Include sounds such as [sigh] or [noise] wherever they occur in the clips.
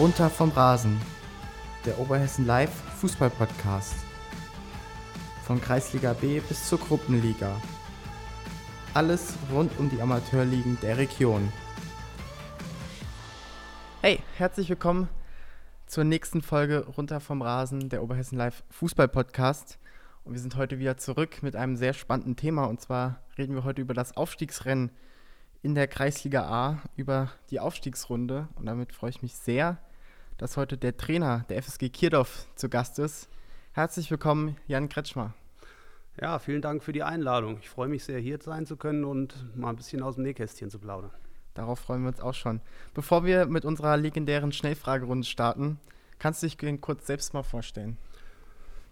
Runter vom Rasen, der Oberhessen Live Fußball Podcast. Von Kreisliga B bis zur Gruppenliga. Alles rund um die Amateurligen der Region. Hey, herzlich willkommen zur nächsten Folge Runter vom Rasen, der Oberhessen Live Fußball Podcast. Und wir sind heute wieder zurück mit einem sehr spannenden Thema. Und zwar reden wir heute über das Aufstiegsrennen in der Kreisliga A, über die Aufstiegsrunde. Und damit freue ich mich sehr, dass heute der Trainer der FSG Kirdorf zu Gast ist. Herzlich willkommen, Jan Kretschmer. Ja, vielen Dank für die Einladung. Ich freue mich sehr, hier sein zu können und mal ein bisschen aus dem Nähkästchen zu plaudern. Darauf freuen wir uns auch schon. Bevor wir mit unserer legendären Schnellfragerunde starten, kannst du dich kurz selbst mal vorstellen?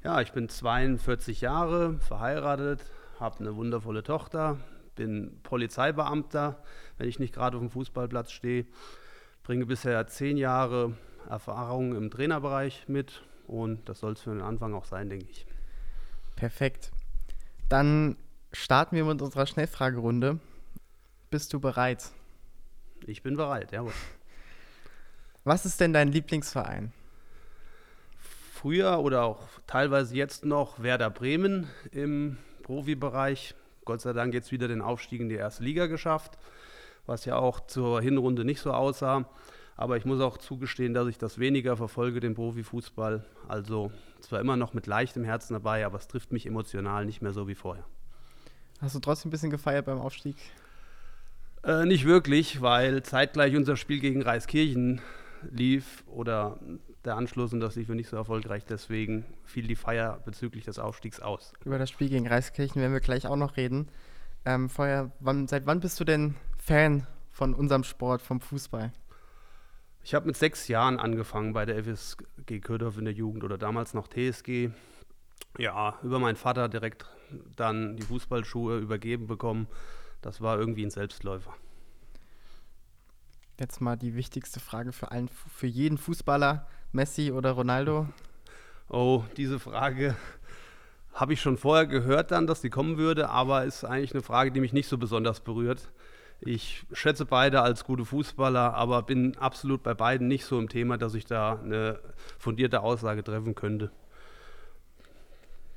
Ja, ich bin 42 Jahre, verheiratet, habe eine wundervolle Tochter, bin Polizeibeamter, wenn ich nicht gerade auf dem Fußballplatz stehe, bringe bisher zehn Jahre Erfahrung im Trainerbereich mit und das soll es für den Anfang auch sein, denke ich. Perfekt. Dann starten wir mit unserer Schnellfragerunde. Bist du bereit? Ich bin bereit, jawohl. Was ist denn dein Lieblingsverein? Früher oder auch teilweise jetzt noch Werder Bremen im Profibereich. Gott sei Dank jetzt wieder den Aufstieg in die erste Liga geschafft, was ja auch zur Hinrunde nicht so aussah. Aber ich muss auch zugestehen, dass ich das weniger verfolge, den Profifußball. Also zwar immer noch mit leichtem Herzen dabei, aber es trifft mich emotional nicht mehr so wie vorher. Hast du trotzdem ein bisschen gefeiert beim Aufstieg? Äh, nicht wirklich, weil zeitgleich unser Spiel gegen Reiskirchen lief oder der Anschluss und das lief nicht so erfolgreich. Deswegen fiel die Feier bezüglich des Aufstiegs aus. Über das Spiel gegen Reiskirchen werden wir gleich auch noch reden. Ähm, vorher, wann, seit wann bist du denn Fan von unserem Sport, vom Fußball? Ich habe mit sechs Jahren angefangen bei der FSG Ködorf in der Jugend oder damals noch TSG. Ja, über meinen Vater direkt dann die Fußballschuhe übergeben bekommen. Das war irgendwie ein Selbstläufer. Jetzt mal die wichtigste Frage für, allen, für jeden Fußballer, Messi oder Ronaldo? Oh, diese Frage [laughs] habe ich schon vorher gehört dann, dass die kommen würde, aber ist eigentlich eine Frage, die mich nicht so besonders berührt. Ich schätze beide als gute Fußballer, aber bin absolut bei beiden nicht so im Thema, dass ich da eine fundierte Aussage treffen könnte.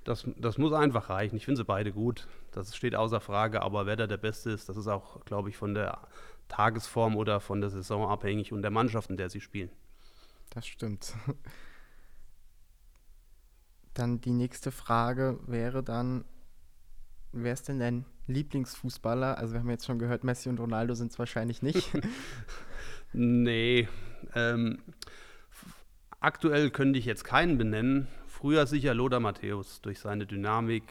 Das, das muss einfach reichen. Ich finde sie beide gut. Das steht außer Frage, aber wer da der Beste ist, das ist auch, glaube ich, von der Tagesform oder von der Saison abhängig und der Mannschaft, in der sie spielen. Das stimmt. Dann die nächste Frage wäre dann, wer ist denn dein Lieblingsfußballer? Also wir haben jetzt schon gehört, Messi und Ronaldo sind es wahrscheinlich nicht. [laughs] nee. Ähm, aktuell könnte ich jetzt keinen benennen. Früher sicher Lothar Matthäus durch seine Dynamik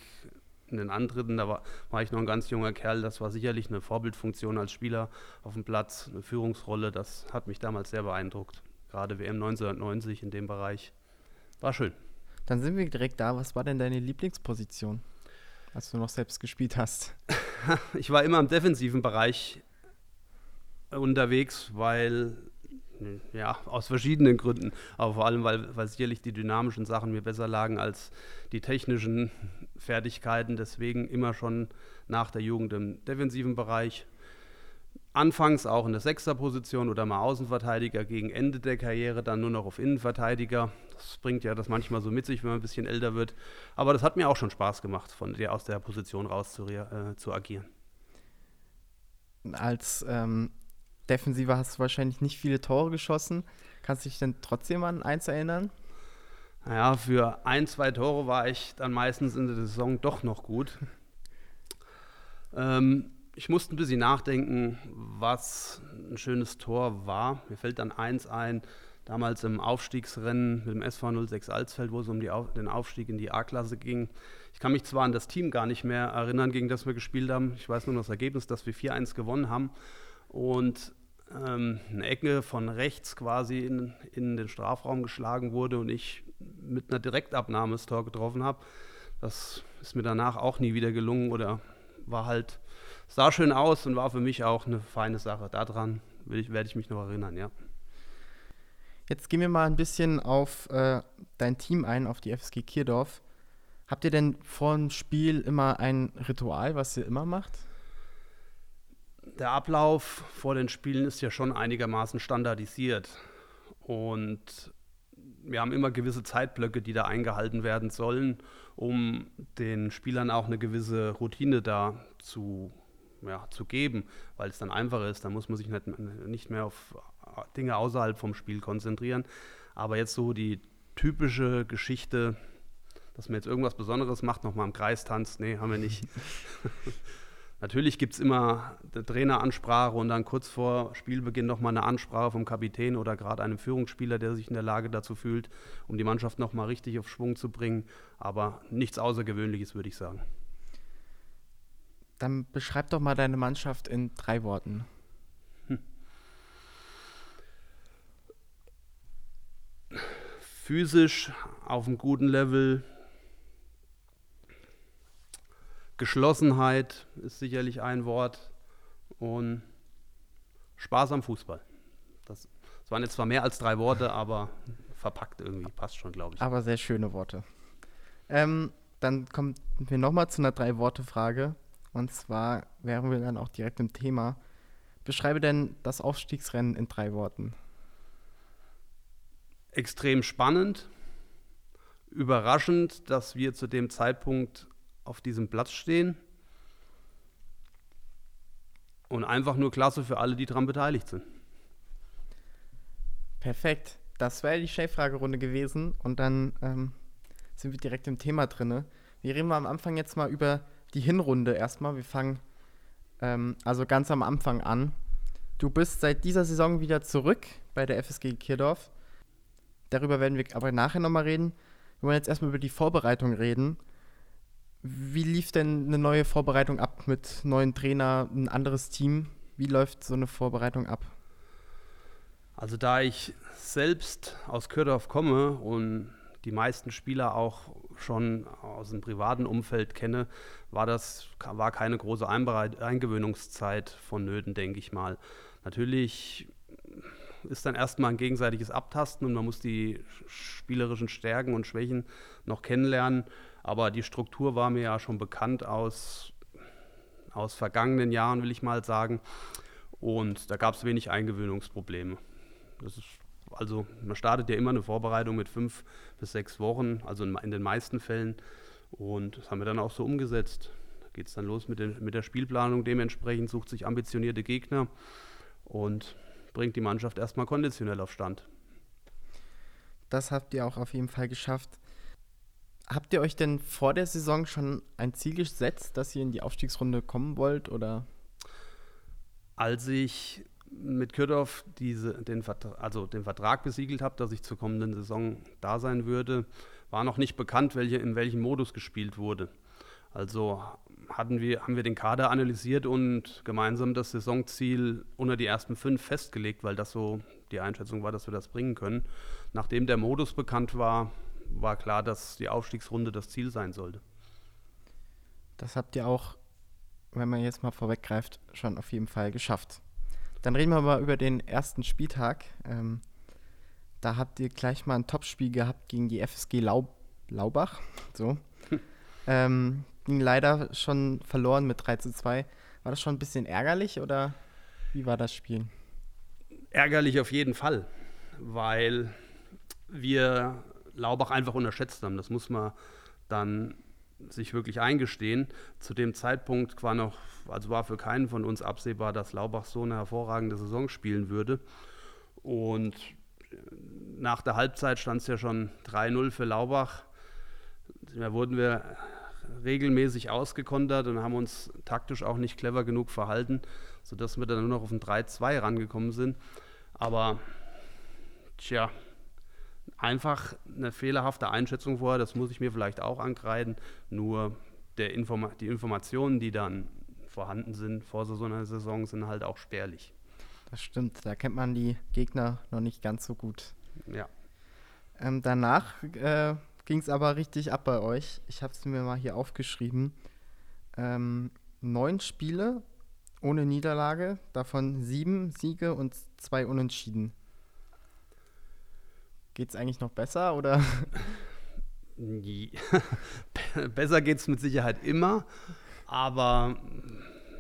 in den Antritten. Da war, war, ich noch ein ganz junger Kerl. Das war sicherlich eine Vorbildfunktion als Spieler auf dem Platz, eine Führungsrolle. Das hat mich damals sehr beeindruckt. Gerade WM 1990 in dem Bereich. War schön. Dann sind wir direkt da. Was war denn deine Lieblingsposition? Als du noch selbst gespielt hast? [laughs] ich war immer im defensiven Bereich unterwegs, weil, ja, aus verschiedenen Gründen, aber vor allem, weil, weil sicherlich die dynamischen Sachen mir besser lagen als die technischen Fertigkeiten. Deswegen immer schon nach der Jugend im defensiven Bereich anfangs auch in der Sechster-Position oder mal Außenverteidiger, gegen Ende der Karriere dann nur noch auf Innenverteidiger. Das bringt ja das manchmal so mit sich, wenn man ein bisschen älter wird. Aber das hat mir auch schon Spaß gemacht, von der, aus der Position raus zu, äh, zu agieren. Als ähm, Defensiver hast du wahrscheinlich nicht viele Tore geschossen. Kannst du dich denn trotzdem an eins erinnern? Naja, für ein, zwei Tore war ich dann meistens in der Saison doch noch gut. [laughs] ähm, ich musste ein bisschen nachdenken, was ein schönes Tor war. Mir fällt dann eins ein, damals im Aufstiegsrennen mit dem SV 06 Alsfeld, wo es um die, den Aufstieg in die A-Klasse ging. Ich kann mich zwar an das Team gar nicht mehr erinnern, gegen das wir gespielt haben. Ich weiß nur das Ergebnis, dass wir 4-1 gewonnen haben. Und ähm, eine Ecke von rechts quasi in, in den Strafraum geschlagen wurde und ich mit einer Direktabnahme das Tor getroffen habe. Das ist mir danach auch nie wieder gelungen oder war halt sah schön aus und war für mich auch eine feine Sache. Daran ich, werde ich mich noch erinnern, ja. Jetzt gehen wir mal ein bisschen auf äh, dein Team ein, auf die FSG Kierdorf. Habt ihr denn vor dem Spiel immer ein Ritual, was ihr immer macht? Der Ablauf vor den Spielen ist ja schon einigermaßen standardisiert. Und wir haben immer gewisse Zeitblöcke, die da eingehalten werden sollen, um den Spielern auch eine gewisse Routine da zu, ja, zu geben, weil es dann einfacher ist. Da muss man sich nicht, nicht mehr auf Dinge außerhalb vom Spiel konzentrieren. Aber jetzt so die typische Geschichte, dass man jetzt irgendwas Besonderes macht, nochmal im Kreis tanzt, nee, haben wir nicht. [laughs] Natürlich gibt es immer eine Traineransprache und dann kurz vor Spielbeginn nochmal eine Ansprache vom Kapitän oder gerade einem Führungsspieler, der sich in der Lage dazu fühlt, um die Mannschaft nochmal richtig auf Schwung zu bringen. Aber nichts Außergewöhnliches, würde ich sagen. Dann beschreib doch mal deine Mannschaft in drei Worten. Hm. Physisch auf einem guten Level, Geschlossenheit ist sicherlich ein Wort und Spaß am Fußball. Das, das waren jetzt zwar mehr als drei Worte, aber verpackt irgendwie, passt schon, glaube ich. Aber sehr schöne Worte. Ähm, dann kommen wir nochmal zu einer Drei-Worte-Frage. Und zwar wären wir dann auch direkt im Thema. Beschreibe denn das Aufstiegsrennen in drei Worten. Extrem spannend, überraschend, dass wir zu dem Zeitpunkt auf diesem Platz stehen. Und einfach nur klasse für alle, die daran beteiligt sind. Perfekt. Das wäre die Chef-Fragerunde gewesen. Und dann ähm, sind wir direkt im Thema drin. Wir reden mal am Anfang jetzt mal über die Hinrunde erstmal. Wir fangen ähm, also ganz am Anfang an. Du bist seit dieser Saison wieder zurück bei der FSG Kirdorf. Darüber werden wir aber nachher nochmal reden. Wir wollen jetzt erstmal über die Vorbereitung reden. Wie lief denn eine neue Vorbereitung ab mit neuen Trainer, ein anderes Team? Wie läuft so eine Vorbereitung ab? Also da ich selbst aus Kürdorf komme und die meisten Spieler auch schon aus dem privaten Umfeld kenne, war das war keine große Einbereit Eingewöhnungszeit vonnöten, denke ich mal. Natürlich ist dann erstmal ein gegenseitiges Abtasten und man muss die spielerischen Stärken und Schwächen noch kennenlernen. Aber die Struktur war mir ja schon bekannt aus, aus vergangenen Jahren, will ich mal sagen. Und da gab es wenig Eingewöhnungsprobleme. Das ist, also man startet ja immer eine Vorbereitung mit fünf bis sechs Wochen, also in, in den meisten Fällen. Und das haben wir dann auch so umgesetzt. Da geht es dann los mit, den, mit der Spielplanung. Dementsprechend sucht sich ambitionierte Gegner und bringt die Mannschaft erstmal konditionell auf Stand. Das habt ihr auch auf jeden Fall geschafft. Habt ihr euch denn vor der Saison schon ein Ziel gesetzt, dass ihr in die Aufstiegsrunde kommen wollt? Oder? Als ich mit Kürdorf diese, den, Vertrag, also den Vertrag besiegelt habe, dass ich zur kommenden Saison da sein würde, war noch nicht bekannt, welche, in welchem Modus gespielt wurde. Also hatten wir, haben wir den Kader analysiert und gemeinsam das Saisonziel unter die ersten fünf festgelegt, weil das so die Einschätzung war, dass wir das bringen können. Nachdem der Modus bekannt war, war klar, dass die Aufstiegsrunde das Ziel sein sollte. Das habt ihr auch, wenn man jetzt mal vorweggreift, schon auf jeden Fall geschafft. Dann reden wir mal über den ersten Spieltag. Ähm, da habt ihr gleich mal ein Topspiel gehabt gegen die FSG Lau Laubach. So. [laughs] ähm, ging leider schon verloren mit 3 zu 2. War das schon ein bisschen ärgerlich oder wie war das Spiel? Ärgerlich auf jeden Fall, weil wir Laubach einfach unterschätzt haben. Das muss man dann sich wirklich eingestehen. Zu dem Zeitpunkt war noch, also war für keinen von uns absehbar, dass Laubach so eine hervorragende Saison spielen würde. Und nach der Halbzeit stand es ja schon 3-0 für Laubach. Da wurden wir regelmäßig ausgekontert und haben uns taktisch auch nicht clever genug verhalten, sodass wir dann nur noch auf ein 3-2 rangekommen sind. Aber tja, einfach eine fehlerhafte Einschätzung vorher, das muss ich mir vielleicht auch ankreiden. Nur der Informa die Informationen, die dann vorhanden sind vor so einer Saison, sind halt auch spärlich. Das stimmt, da kennt man die Gegner noch nicht ganz so gut. Ja. Ähm, danach äh, ging es aber richtig ab bei euch. Ich habe es mir mal hier aufgeschrieben. Ähm, neun Spiele ohne Niederlage, davon sieben Siege und zwei Unentschieden. Geht es eigentlich noch besser oder? [laughs] besser geht es mit Sicherheit immer, aber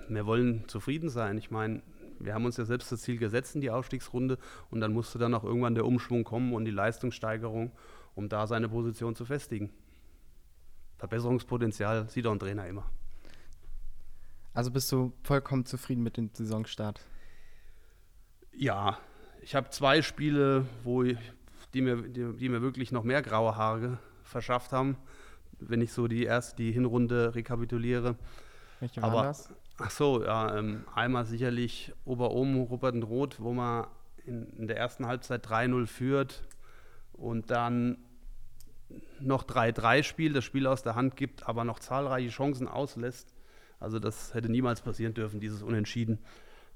wir wollen zufrieden sein. Ich meine, wir haben uns ja selbst das Ziel gesetzt in die Aufstiegsrunde und dann musste dann auch irgendwann der Umschwung kommen und die Leistungssteigerung, um da seine Position zu festigen. Verbesserungspotenzial sieht auch ein Trainer immer. Also bist du vollkommen zufrieden mit dem Saisonstart? Ja, ich habe zwei Spiele, wo ich, die, mir, die, die, mir wirklich noch mehr graue Haare verschafft haben, wenn ich so die erste, die Hinrunde rekapituliere. Welche waren Aber, das? Ach so, ja, ähm, einmal sicherlich Ober-Ohm, Rupperten-Roth, wo man in, in der ersten Halbzeit 3-0 führt und dann noch 3-3 spielt, das Spiel aus der Hand gibt, aber noch zahlreiche Chancen auslässt. Also das hätte niemals passieren dürfen, dieses Unentschieden.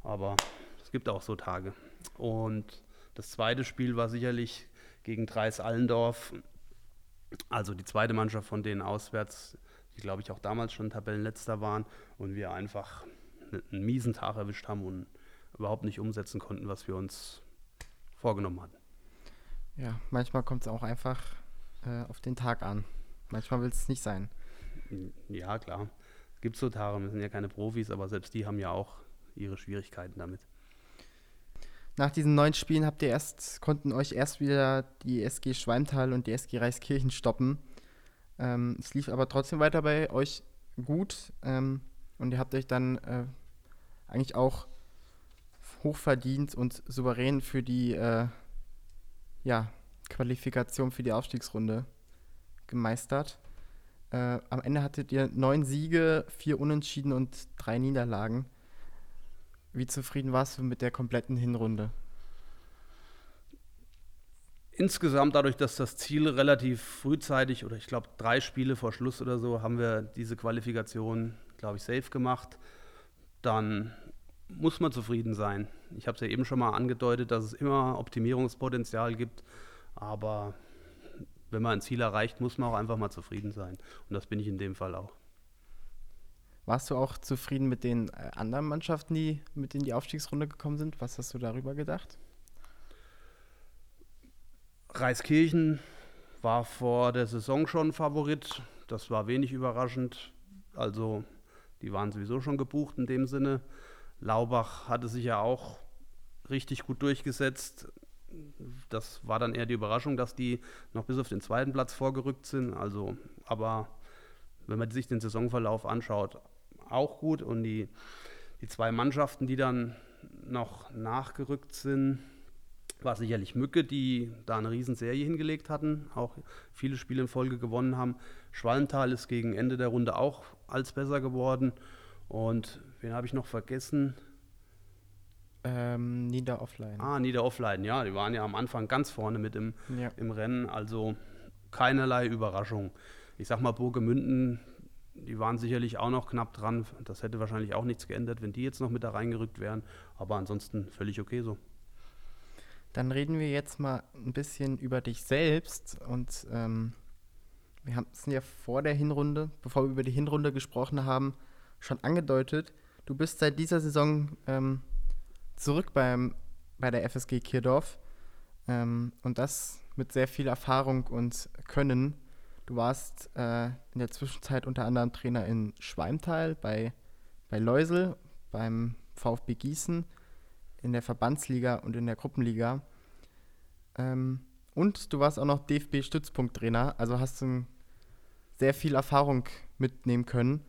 Aber es gibt auch so Tage. Und das zweite Spiel war sicherlich gegen Dreis Allendorf. Also die zweite Mannschaft von denen auswärts, die glaube ich auch damals schon Tabellenletzter waren und wir einfach einen miesen Tag erwischt haben und überhaupt nicht umsetzen konnten, was wir uns vorgenommen hatten. Ja, manchmal kommt es auch einfach äh, auf den Tag an. Manchmal will es nicht sein. Ja, klar. Es gibt so Tage, wir sind ja keine Profis, aber selbst die haben ja auch ihre Schwierigkeiten damit. Nach diesen neun Spielen habt ihr erst, konnten euch erst wieder die SG Schwalmtal und die SG Reichskirchen stoppen. Ähm, es lief aber trotzdem weiter bei euch gut ähm, und ihr habt euch dann äh, eigentlich auch hochverdient und souverän für die äh, ja, Qualifikation für die Aufstiegsrunde gemeistert. Äh, am Ende hattet ihr neun Siege, vier Unentschieden und drei Niederlagen. Wie zufrieden warst du mit der kompletten Hinrunde? Insgesamt dadurch, dass das Ziel relativ frühzeitig oder ich glaube drei Spiele vor Schluss oder so haben wir diese Qualifikation, glaube ich, safe gemacht. Dann muss man zufrieden sein. Ich habe es ja eben schon mal angedeutet, dass es immer Optimierungspotenzial gibt, aber wenn man ein Ziel erreicht, muss man auch einfach mal zufrieden sein. Und das bin ich in dem Fall auch. Warst du auch zufrieden mit den äh, anderen Mannschaften, die mit in die Aufstiegsrunde gekommen sind? Was hast du darüber gedacht? Reiskirchen war vor der Saison schon Favorit. Das war wenig überraschend. Also, die waren sowieso schon gebucht in dem Sinne. Laubach hatte sich ja auch richtig gut durchgesetzt. Das war dann eher die Überraschung, dass die noch bis auf den zweiten Platz vorgerückt sind. Also, aber wenn man sich den Saisonverlauf anschaut, auch gut. Und die, die zwei Mannschaften, die dann noch nachgerückt sind, war sicherlich Mücke, die da eine Riesenserie hingelegt hatten, auch viele Spiele in Folge gewonnen haben. Schwallental ist gegen Ende der Runde auch als besser geworden. Und wen habe ich noch vergessen? Ähm, Nieder Offline. Ah, Nieder Offline, ja, die waren ja am Anfang ganz vorne mit im, ja. im Rennen, also keinerlei Überraschung. Ich sag mal, Burgemünden die waren sicherlich auch noch knapp dran. Das hätte wahrscheinlich auch nichts geändert, wenn die jetzt noch mit da reingerückt wären. Aber ansonsten völlig okay so. Dann reden wir jetzt mal ein bisschen über dich selbst. Und ähm, wir haben es ja vor der Hinrunde, bevor wir über die Hinrunde gesprochen haben, schon angedeutet. Du bist seit dieser Saison ähm, zurück beim, bei der FSG Kirdorf. Ähm, und das mit sehr viel Erfahrung und Können. Du warst äh, in der Zwischenzeit unter anderem Trainer in Schweimtal, bei, bei Leusel, beim VfB Gießen, in der Verbandsliga und in der Gruppenliga. Ähm, und du warst auch noch DFB-Stützpunkttrainer, also hast du sehr viel Erfahrung mitnehmen können.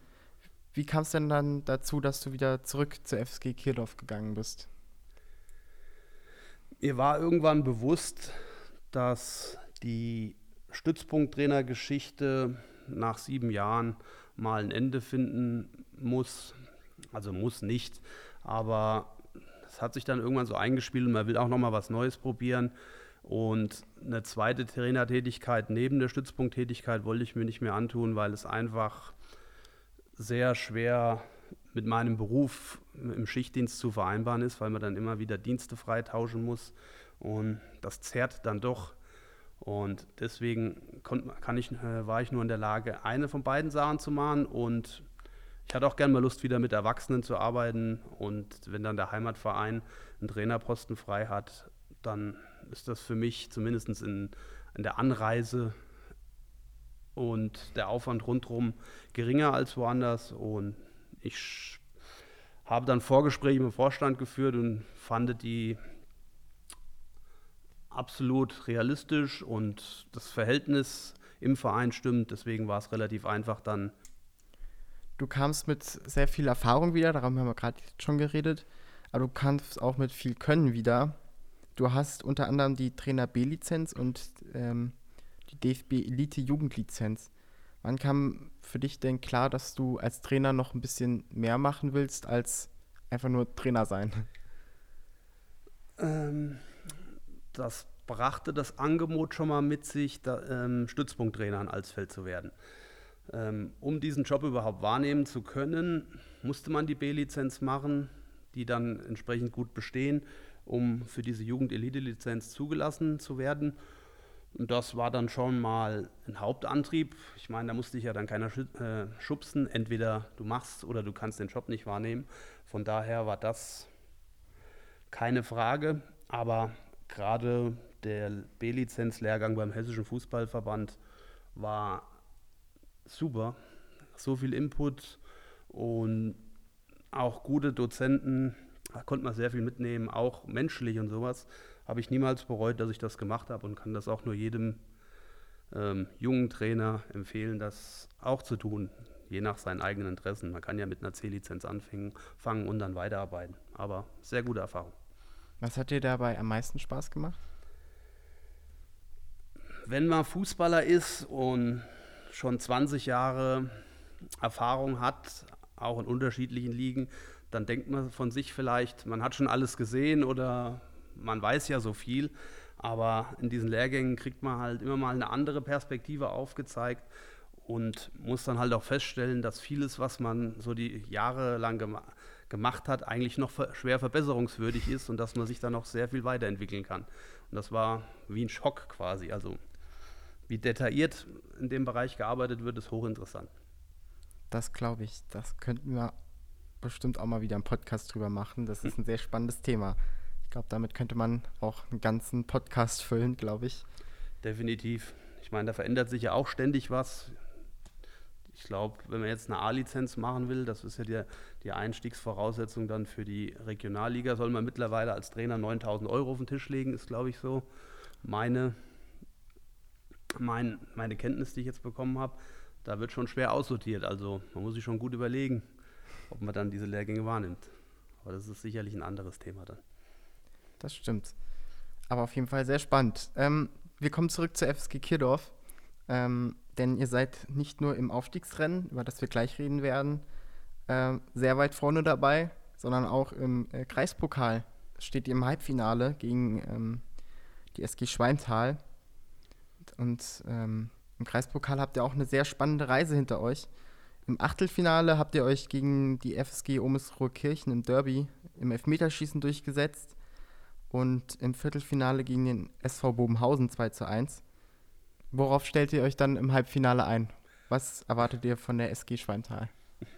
Wie kam es denn dann dazu, dass du wieder zurück zur FSG Kirdorf gegangen bist? Mir war irgendwann bewusst, dass die Stützpunkttrainergeschichte nach sieben Jahren mal ein Ende finden muss. Also muss nicht, aber es hat sich dann irgendwann so eingespielt und man will auch noch mal was Neues probieren. Und eine zweite Trainertätigkeit neben der Stützpunkttätigkeit wollte ich mir nicht mehr antun, weil es einfach sehr schwer mit meinem Beruf im Schichtdienst zu vereinbaren ist, weil man dann immer wieder Dienste freitauschen muss. Und das zerrt dann doch und deswegen kann ich, äh, war ich nur in der Lage, eine von beiden Sachen zu machen. Und ich hatte auch gerne mal Lust, wieder mit Erwachsenen zu arbeiten. Und wenn dann der Heimatverein einen Trainerposten frei hat, dann ist das für mich zumindest in, in der Anreise und der Aufwand rundherum geringer als woanders. Und ich habe dann Vorgespräche mit dem Vorstand geführt und fand die absolut realistisch und das Verhältnis im Verein stimmt. Deswegen war es relativ einfach dann. Du kamst mit sehr viel Erfahrung wieder, darum haben wir gerade schon geredet, aber du kamst auch mit viel Können wieder. Du hast unter anderem die Trainer B-Lizenz und ähm, die DFB Elite Jugendlizenz. Wann kam für dich denn klar, dass du als Trainer noch ein bisschen mehr machen willst, als einfach nur Trainer sein? Ähm, das brachte das Angebot schon mal mit sich, da, ähm, Stützpunkttrainer an Alsfeld zu werden. Ähm, um diesen Job überhaupt wahrnehmen zu können, musste man die B-Lizenz machen, die dann entsprechend gut bestehen, um für diese Jugend-Elite-Lizenz zugelassen zu werden. Und das war dann schon mal ein Hauptantrieb. Ich meine, da musste ich ja dann keiner äh, schubsen. Entweder du machst oder du kannst den Job nicht wahrnehmen. Von daher war das keine Frage. Aber gerade der B-Lizenz-Lehrgang beim Hessischen Fußballverband war super. So viel Input und auch gute Dozenten. Da konnte man sehr viel mitnehmen, auch menschlich und sowas. Habe ich niemals bereut, dass ich das gemacht habe und kann das auch nur jedem ähm, jungen Trainer empfehlen, das auch zu tun, je nach seinen eigenen Interessen. Man kann ja mit einer C-Lizenz anfangen und dann weiterarbeiten. Aber sehr gute Erfahrung. Was hat dir dabei am meisten Spaß gemacht? wenn man Fußballer ist und schon 20 Jahre Erfahrung hat, auch in unterschiedlichen Ligen, dann denkt man von sich vielleicht, man hat schon alles gesehen oder man weiß ja so viel. Aber in diesen Lehrgängen kriegt man halt immer mal eine andere Perspektive aufgezeigt und muss dann halt auch feststellen, dass vieles, was man so die Jahre lang gema gemacht hat, eigentlich noch schwer verbesserungswürdig ist und dass man sich dann noch sehr viel weiterentwickeln kann. Und das war wie ein Schock quasi. Also wie detailliert in dem Bereich gearbeitet wird, ist hochinteressant. Das glaube ich. Das könnten wir bestimmt auch mal wieder einen Podcast drüber machen. Das ist ein sehr spannendes Thema. Ich glaube, damit könnte man auch einen ganzen Podcast füllen, glaube ich. Definitiv. Ich meine, da verändert sich ja auch ständig was. Ich glaube, wenn man jetzt eine A-Lizenz machen will, das ist ja die, die Einstiegsvoraussetzung dann für die Regionalliga, soll man mittlerweile als Trainer 9000 Euro auf den Tisch legen, ist glaube ich so meine mein, meine Kenntnis, die ich jetzt bekommen habe, da wird schon schwer aussortiert. Also man muss sich schon gut überlegen, ob man dann diese Lehrgänge wahrnimmt. Aber das ist sicherlich ein anderes Thema dann. Das stimmt. Aber auf jeden Fall sehr spannend. Ähm, wir kommen zurück zur FSG Kirdorf. Ähm, denn ihr seid nicht nur im Aufstiegsrennen, über das wir gleich reden werden, äh, sehr weit vorne dabei, sondern auch im äh, Kreispokal steht ihr im Halbfinale gegen ähm, die SG Schweintal. Und ähm, im Kreispokal habt ihr auch eine sehr spannende Reise hinter euch. Im Achtelfinale habt ihr euch gegen die FSG Omesrohr Kirchen im Derby im Elfmeterschießen durchgesetzt und im Viertelfinale gegen den SV Bobenhausen 2 zu 1. Worauf stellt ihr euch dann im Halbfinale ein? Was erwartet ihr von der SG Schweintal,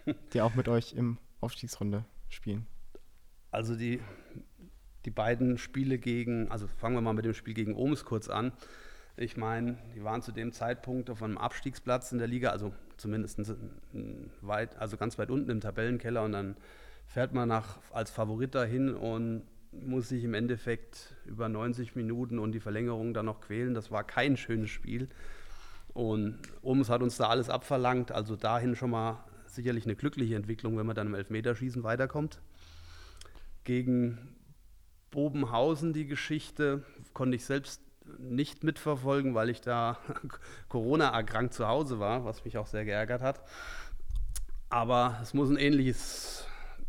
[laughs] die auch mit euch im Aufstiegsrunde spielen? Also die, die beiden Spiele gegen, also fangen wir mal mit dem Spiel gegen Omes kurz an. Ich meine, die waren zu dem Zeitpunkt auf einem Abstiegsplatz in der Liga, also zumindest weit, also ganz weit unten im Tabellenkeller und dann fährt man nach, als Favorit dahin und muss sich im Endeffekt über 90 Minuten und die Verlängerung dann noch quälen. Das war kein schönes Spiel. Und Oms hat uns da alles abverlangt. Also dahin schon mal sicherlich eine glückliche Entwicklung, wenn man dann im Elfmeterschießen weiterkommt. Gegen Bobenhausen die Geschichte konnte ich selbst nicht mitverfolgen, weil ich da [laughs] Corona erkrankt zu Hause war, was mich auch sehr geärgert hat. Aber es muss ein ähnliches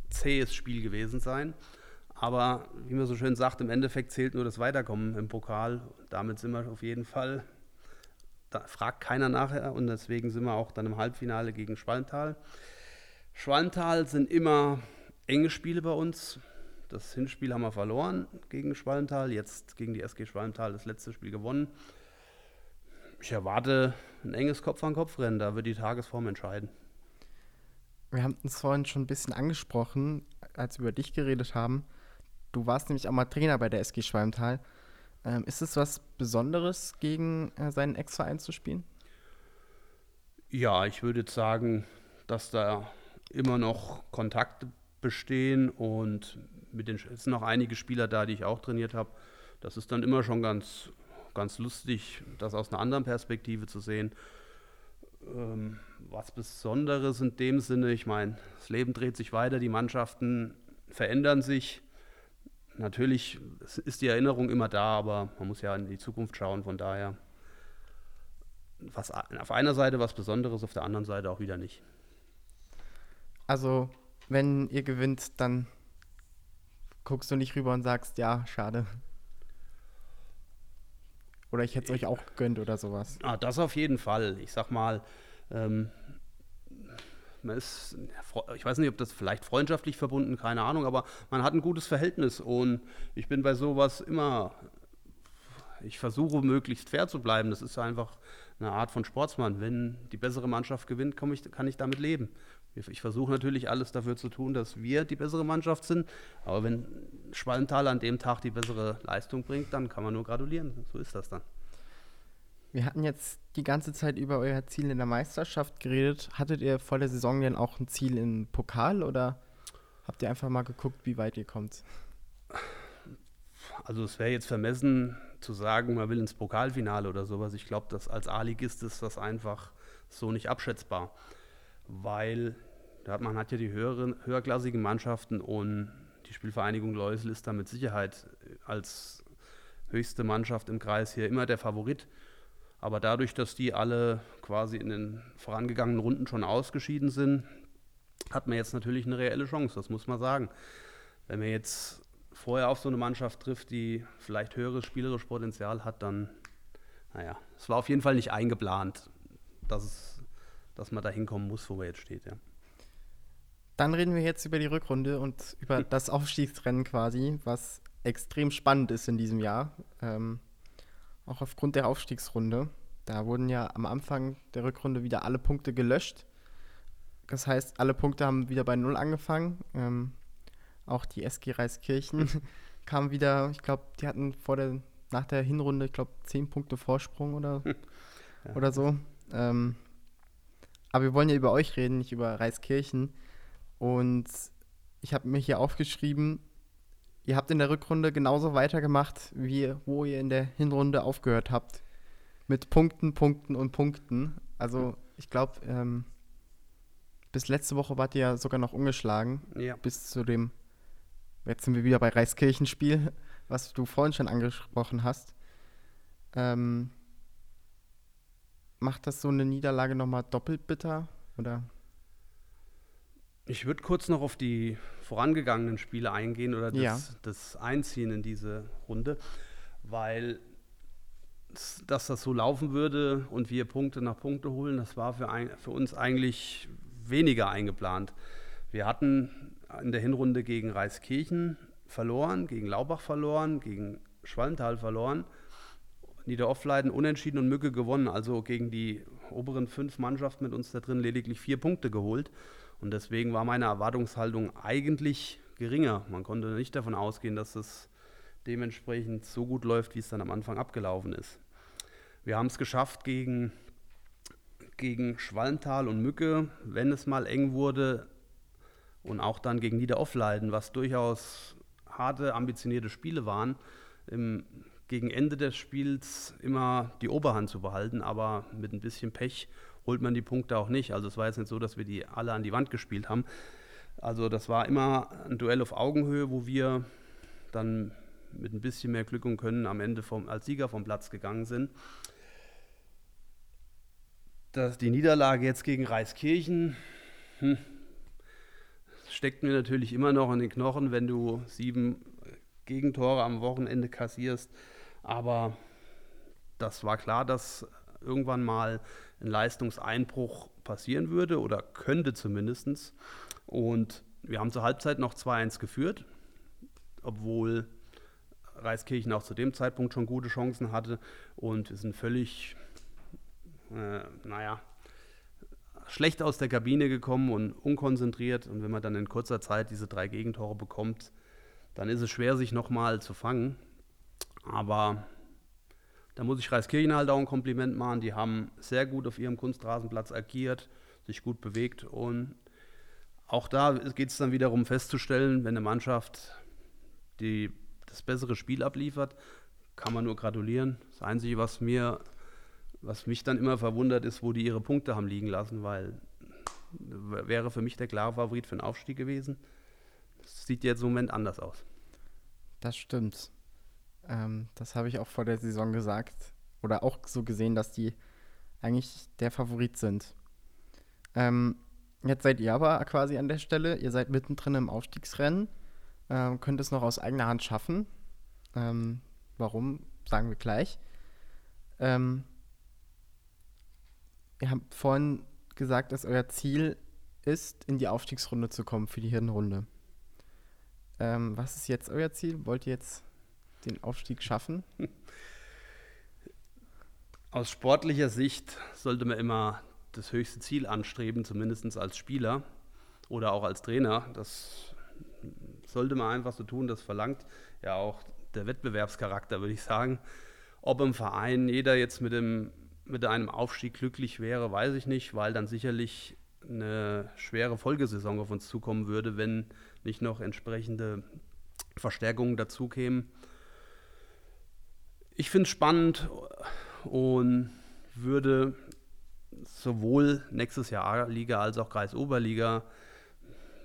zähes Spiel gewesen sein. Aber wie man so schön sagt, im Endeffekt zählt nur das Weiterkommen im Pokal. Damit sind wir auf jeden Fall, da fragt keiner nachher und deswegen sind wir auch dann im Halbfinale gegen Schwalmtal. Schwalmtal sind immer enge Spiele bei uns. Das Hinspiel haben wir verloren gegen Schwalmtal, jetzt gegen die SG Schwalmtal das letzte Spiel gewonnen. Ich erwarte ein enges Kopf-an-Kopf-Rennen, da wird die Tagesform entscheiden. Wir haben uns vorhin schon ein bisschen angesprochen, als wir über dich geredet haben. Du warst nämlich auch mal Trainer bei der SG Schwalmtal. Ähm, ist es was Besonderes, gegen äh, seinen Ex-Verein zu spielen? Ja, ich würde sagen, dass da immer noch Kontakte bestehen und mit den es sind noch einige Spieler da, die ich auch trainiert habe. Das ist dann immer schon ganz, ganz lustig, das aus einer anderen Perspektive zu sehen. Ähm, was Besonderes in dem Sinne, ich meine, das Leben dreht sich weiter, die Mannschaften verändern sich. Natürlich ist die Erinnerung immer da, aber man muss ja in die Zukunft schauen, von daher was, auf einer Seite was Besonderes, auf der anderen Seite auch wieder nicht. Also, wenn ihr gewinnt, dann guckst du nicht rüber und sagst, ja, schade. Oder ich hätte es euch auch gegönnt oder sowas. Ah, das auf jeden Fall. Ich sag mal, ähm, man ist, ich weiß nicht, ob das vielleicht freundschaftlich verbunden, keine Ahnung, aber man hat ein gutes Verhältnis und ich bin bei sowas immer, ich versuche möglichst fair zu bleiben. Das ist einfach eine Art von Sportsmann. Wenn die bessere Mannschaft gewinnt, ich, kann ich damit leben. Ich versuche natürlich alles dafür zu tun, dass wir die bessere Mannschaft sind. Aber wenn Schwallenthal an dem Tag die bessere Leistung bringt, dann kann man nur gratulieren. So ist das dann. Wir hatten jetzt die ganze Zeit über euer Ziel in der Meisterschaft geredet. Hattet ihr vor der Saison denn auch ein Ziel im Pokal oder habt ihr einfach mal geguckt, wie weit ihr kommt? Also es wäre jetzt vermessen zu sagen, man will ins Pokalfinale oder sowas. Ich glaube, dass als A-Ligist ist das einfach so nicht abschätzbar weil man hat ja die höheren, höherklassigen Mannschaften und die Spielvereinigung Läusel ist da mit Sicherheit als höchste Mannschaft im Kreis hier immer der Favorit. Aber dadurch, dass die alle quasi in den vorangegangenen Runden schon ausgeschieden sind, hat man jetzt natürlich eine reelle Chance, das muss man sagen. Wenn man jetzt vorher auf so eine Mannschaft trifft, die vielleicht höheres spielerisches Potenzial hat, dann, naja, es war auf jeden Fall nicht eingeplant, dass es dass man da hinkommen muss, wo man jetzt steht, ja. Dann reden wir jetzt über die Rückrunde und über das Aufstiegsrennen quasi, was extrem spannend ist in diesem Jahr. Ähm, auch aufgrund der Aufstiegsrunde. Da wurden ja am Anfang der Rückrunde wieder alle Punkte gelöscht. Das heißt, alle Punkte haben wieder bei Null angefangen. Ähm, auch die SG Reiskirchen [laughs] kam wieder, ich glaube, die hatten vor der, nach der Hinrunde, ich glaube, zehn Punkte Vorsprung oder, [laughs] ja. oder so. Ähm, aber wir wollen ja über euch reden, nicht über Reiskirchen. Und ich habe mir hier aufgeschrieben, ihr habt in der Rückrunde genauso weitergemacht, wie wo ihr in der Hinrunde aufgehört habt. Mit Punkten, Punkten und Punkten. Also ich glaube, ähm, bis letzte Woche wart ihr ja sogar noch ungeschlagen. Ja. Bis zu dem, jetzt sind wir wieder bei Reiskirchenspiel, was du vorhin schon angesprochen hast. Ähm, macht das so eine Niederlage nochmal doppelt bitter? Oder? Ich würde kurz noch auf die vorangegangenen Spiele eingehen oder das, ja. das Einziehen in diese Runde, weil dass das so laufen würde und wir Punkte nach Punkte holen, das war für, ein, für uns eigentlich weniger eingeplant. Wir hatten in der Hinrunde gegen Reiskirchen verloren, gegen Laubach verloren, gegen Schwalmtal verloren Niederoffleiden unentschieden und Mücke gewonnen. Also gegen die oberen fünf Mannschaften mit uns da drin lediglich vier Punkte geholt. Und deswegen war meine Erwartungshaltung eigentlich geringer. Man konnte nicht davon ausgehen, dass es dementsprechend so gut läuft, wie es dann am Anfang abgelaufen ist. Wir haben es geschafft gegen, gegen Schwallental und Mücke, wenn es mal eng wurde, und auch dann gegen Niederoffleiden, was durchaus harte, ambitionierte Spiele waren, im gegen Ende des Spiels immer die Oberhand zu behalten, aber mit ein bisschen Pech holt man die Punkte auch nicht. Also es war jetzt nicht so, dass wir die alle an die Wand gespielt haben. Also das war immer ein Duell auf Augenhöhe, wo wir dann mit ein bisschen mehr Glück und Können am Ende vom, als Sieger vom Platz gegangen sind. Das, die Niederlage jetzt gegen Reiskirchen hm, steckt mir natürlich immer noch in den Knochen, wenn du sieben Gegentore am Wochenende kassierst. Aber das war klar, dass irgendwann mal ein Leistungseinbruch passieren würde oder könnte zumindest. Und wir haben zur Halbzeit noch 2-1 geführt, obwohl Reiskirchen auch zu dem Zeitpunkt schon gute Chancen hatte. Und wir sind völlig, äh, naja, schlecht aus der Kabine gekommen und unkonzentriert. Und wenn man dann in kurzer Zeit diese drei Gegentore bekommt, dann ist es schwer, sich nochmal zu fangen. Aber da muss ich Reiskirchen halt auch ein Kompliment machen. Die haben sehr gut auf ihrem Kunstrasenplatz agiert, sich gut bewegt und auch da geht es dann wiederum festzustellen, wenn eine Mannschaft die, das bessere Spiel abliefert, kann man nur gratulieren. Das Einzige, was mir, was mich dann immer verwundert, ist, wo die ihre Punkte haben liegen lassen, weil wäre für mich der klare Favorit für den Aufstieg gewesen. Das sieht jetzt im Moment anders aus. Das stimmt. Ähm, das habe ich auch vor der Saison gesagt. Oder auch so gesehen, dass die eigentlich der Favorit sind. Ähm, jetzt seid ihr aber quasi an der Stelle. Ihr seid mittendrin im Aufstiegsrennen. Ähm, könnt es noch aus eigener Hand schaffen. Ähm, warum, sagen wir gleich. Ähm, ihr habt vorhin gesagt, dass euer Ziel ist, in die Aufstiegsrunde zu kommen für die Hirnrunde. Ähm, was ist jetzt euer Ziel? Wollt ihr jetzt den Aufstieg schaffen? [laughs] Aus sportlicher Sicht sollte man immer das höchste Ziel anstreben, zumindest als Spieler oder auch als Trainer. Das sollte man einfach so tun, das verlangt ja auch der Wettbewerbscharakter, würde ich sagen. Ob im Verein jeder jetzt mit, dem, mit einem Aufstieg glücklich wäre, weiß ich nicht, weil dann sicherlich eine schwere Folgesaison auf uns zukommen würde, wenn nicht noch entsprechende Verstärkungen dazu kämen. Ich finde es spannend und würde sowohl nächstes Jahr A-Liga als auch Kreisoberliga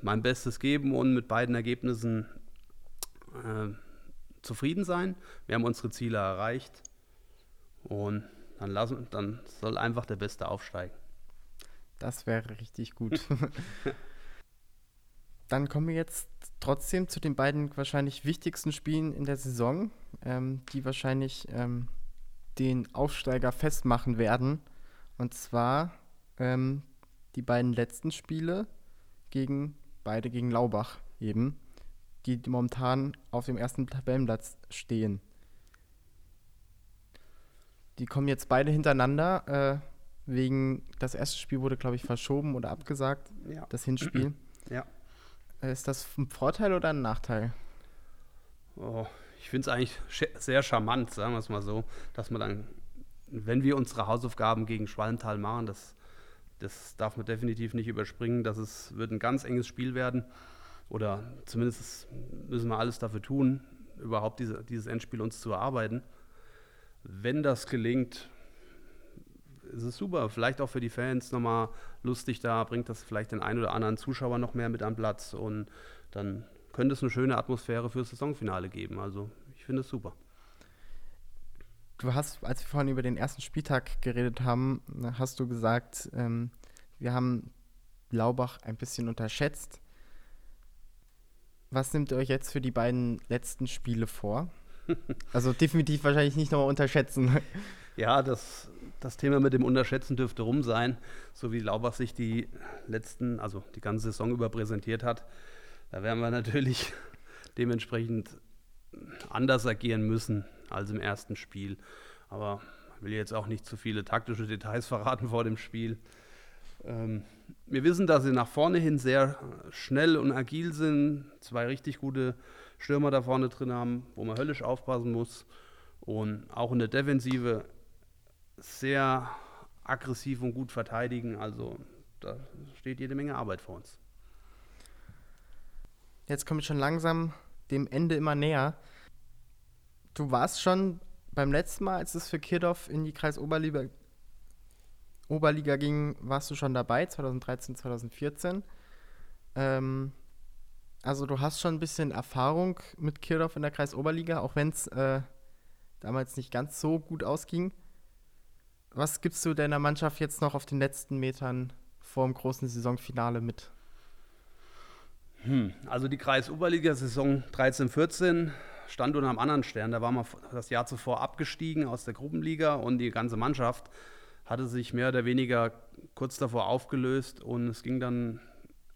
mein Bestes geben und mit beiden Ergebnissen äh, zufrieden sein. Wir haben unsere Ziele erreicht und dann, lassen, dann soll einfach der Beste aufsteigen. Das wäre richtig gut. [laughs] Dann kommen wir jetzt trotzdem zu den beiden wahrscheinlich wichtigsten Spielen in der Saison, ähm, die wahrscheinlich ähm, den Aufsteiger festmachen werden. Und zwar ähm, die beiden letzten Spiele gegen beide gegen Laubach eben, die momentan auf dem ersten Tabellenplatz stehen. Die kommen jetzt beide hintereinander. Äh, wegen das erste Spiel wurde, glaube ich, verschoben oder abgesagt. Ja. Das Hinspiel. Ja. Ist das ein Vorteil oder ein Nachteil? Oh, ich finde es eigentlich sehr charmant, sagen wir es mal so, dass man dann, wenn wir unsere Hausaufgaben gegen Schwallental machen, das, das darf man definitiv nicht überspringen, dass es wird ein ganz enges Spiel werden. Oder zumindest müssen wir alles dafür tun, überhaupt diese, dieses Endspiel uns zu erarbeiten. Wenn das gelingt, ist es super. Vielleicht auch für die Fans nochmal lustig da, bringt das vielleicht den einen oder anderen Zuschauer noch mehr mit an Platz und dann könnte es eine schöne Atmosphäre fürs Saisonfinale geben. Also ich finde es super. Du hast, als wir vorhin über den ersten Spieltag geredet haben, hast du gesagt, ähm, wir haben Laubach ein bisschen unterschätzt. Was nimmt ihr euch jetzt für die beiden letzten Spiele vor? [laughs] also definitiv wahrscheinlich nicht nochmal unterschätzen. Ja, das, das Thema mit dem Unterschätzen dürfte rum sein, so wie Laubach sich die letzten, also die ganze Saison über präsentiert hat. Da werden wir natürlich [laughs] dementsprechend anders agieren müssen als im ersten Spiel. Aber ich will jetzt auch nicht zu viele taktische Details [laughs] verraten vor dem Spiel. Ähm, wir wissen, dass sie nach vorne hin sehr schnell und agil sind, zwei richtig gute Stürmer da vorne drin haben, wo man höllisch aufpassen muss. Und auch in der Defensive sehr aggressiv und gut verteidigen. Also da steht jede Menge Arbeit vor uns. Jetzt komme ich schon langsam dem Ende immer näher. Du warst schon beim letzten Mal, als es für Kirdorf in die Kreisoberliga Oberliga ging, warst du schon dabei, 2013, 2014. Ähm, also du hast schon ein bisschen Erfahrung mit Kirdorf in der Kreisoberliga, auch wenn es äh, damals nicht ganz so gut ausging. Was gibst du deiner Mannschaft jetzt noch auf den letzten Metern vor dem großen Saisonfinale mit? Hm, also die Kreis-Oberliga-Saison 13-14 stand unter einem anderen Stern. Da war man das Jahr zuvor abgestiegen aus der Gruppenliga und die ganze Mannschaft hatte sich mehr oder weniger kurz davor aufgelöst und es ging dann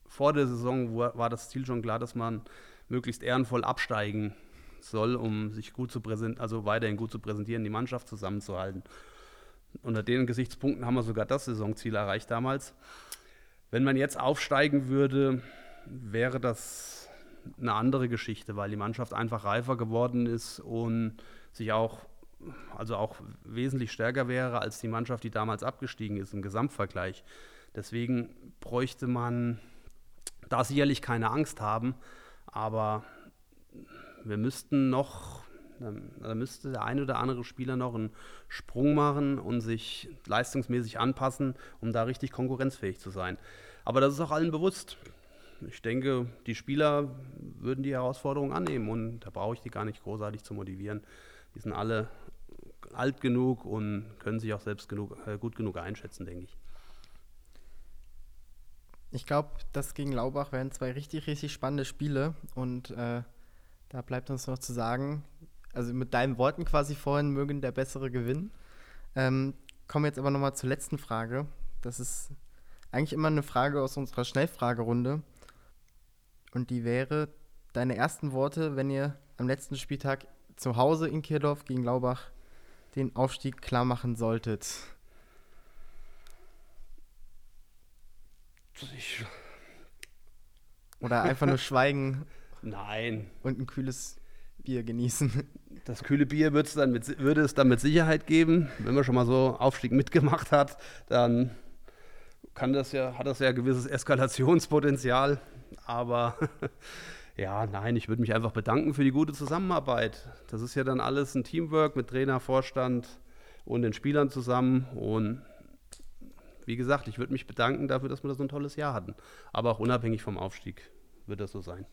vor der Saison, war das Ziel schon klar, dass man möglichst ehrenvoll absteigen soll, um sich gut zu präsentieren, also weiterhin gut zu präsentieren, die Mannschaft zusammenzuhalten. Unter den Gesichtspunkten haben wir sogar das Saisonziel erreicht damals. Wenn man jetzt aufsteigen würde, wäre das eine andere Geschichte, weil die Mannschaft einfach reifer geworden ist und sich auch, also auch wesentlich stärker wäre als die Mannschaft, die damals abgestiegen ist im Gesamtvergleich. Deswegen bräuchte man da sicherlich keine Angst haben, aber wir müssten noch, da müsste der ein oder andere Spieler noch einen Sprung machen und sich leistungsmäßig anpassen, um da richtig konkurrenzfähig zu sein. Aber das ist auch allen bewusst. Ich denke, die Spieler würden die Herausforderung annehmen und da brauche ich die gar nicht großartig zu motivieren. Die sind alle alt genug und können sich auch selbst genug, äh, gut genug einschätzen, denke ich. Ich glaube, das gegen Laubach wären zwei richtig, richtig spannende Spiele und äh, da bleibt uns noch zu sagen, also mit deinen Worten quasi vorhin mögen der Bessere gewinnen. Ähm, kommen wir jetzt aber nochmal zur letzten Frage. Das ist eigentlich immer eine Frage aus unserer Schnellfragerunde. Und die wäre, deine ersten Worte, wenn ihr am letzten Spieltag zu Hause in Kirdorf gegen Laubach den Aufstieg klar machen solltet. Ich Oder einfach nur [laughs] schweigen. Nein. Und ein kühles Bier genießen. Das kühle Bier dann mit, würde es dann mit Sicherheit geben. Wenn man schon mal so Aufstieg mitgemacht hat, dann kann das ja, hat das ja gewisses Eskalationspotenzial. Aber [laughs] ja, nein, ich würde mich einfach bedanken für die gute Zusammenarbeit. Das ist ja dann alles ein Teamwork mit Trainer, Vorstand und den Spielern zusammen. Und wie gesagt, ich würde mich bedanken dafür, dass wir das so ein tolles Jahr hatten. Aber auch unabhängig vom Aufstieg wird das so sein.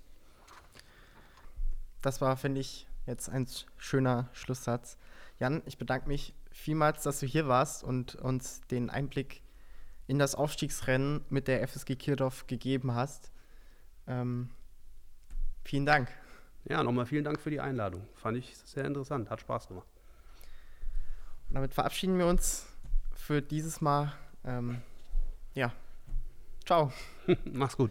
Das war, finde ich, jetzt ein schöner Schlusssatz. Jan, ich bedanke mich vielmals, dass du hier warst und uns den Einblick in das Aufstiegsrennen mit der FSG Kirdorf gegeben hast. Ähm, vielen Dank. Ja, nochmal vielen Dank für die Einladung. Fand ich sehr interessant, hat Spaß gemacht. Und damit verabschieden wir uns für dieses Mal. Ähm, ja, ciao. [laughs] Mach's gut.